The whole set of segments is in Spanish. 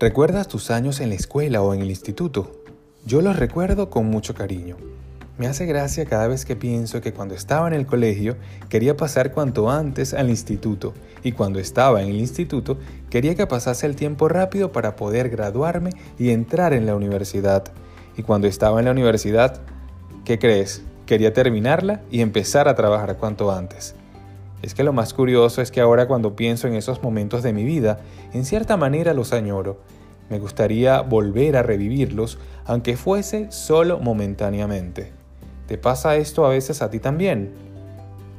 ¿Recuerdas tus años en la escuela o en el instituto? Yo los recuerdo con mucho cariño. Me hace gracia cada vez que pienso que cuando estaba en el colegio quería pasar cuanto antes al instituto y cuando estaba en el instituto quería que pasase el tiempo rápido para poder graduarme y entrar en la universidad. Y cuando estaba en la universidad, ¿qué crees? Quería terminarla y empezar a trabajar cuanto antes. Es que lo más curioso es que ahora cuando pienso en esos momentos de mi vida, en cierta manera los añoro. Me gustaría volver a revivirlos, aunque fuese solo momentáneamente. ¿Te pasa esto a veces a ti también?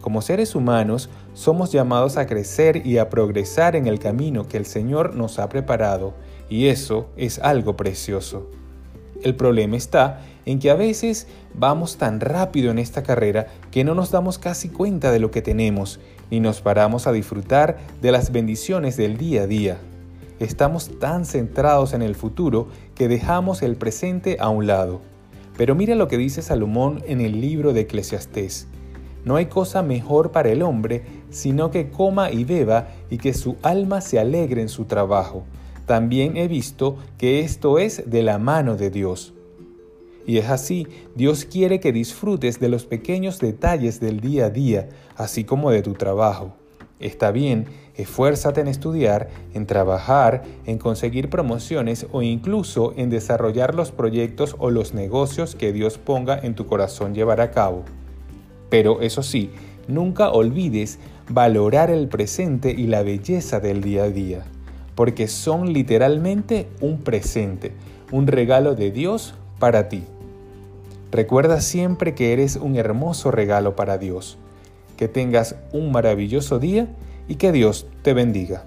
Como seres humanos, somos llamados a crecer y a progresar en el camino que el Señor nos ha preparado, y eso es algo precioso. El problema está en que a veces vamos tan rápido en esta carrera que no nos damos casi cuenta de lo que tenemos ni nos paramos a disfrutar de las bendiciones del día a día. Estamos tan centrados en el futuro que dejamos el presente a un lado. Pero mira lo que dice Salomón en el libro de Eclesiastés. No hay cosa mejor para el hombre sino que coma y beba y que su alma se alegre en su trabajo también he visto que esto es de la mano de Dios. Y es así, Dios quiere que disfrutes de los pequeños detalles del día a día, así como de tu trabajo. Está bien, esfuérzate en estudiar, en trabajar, en conseguir promociones o incluso en desarrollar los proyectos o los negocios que Dios ponga en tu corazón llevar a cabo. Pero eso sí, nunca olvides valorar el presente y la belleza del día a día porque son literalmente un presente, un regalo de Dios para ti. Recuerda siempre que eres un hermoso regalo para Dios. Que tengas un maravilloso día y que Dios te bendiga.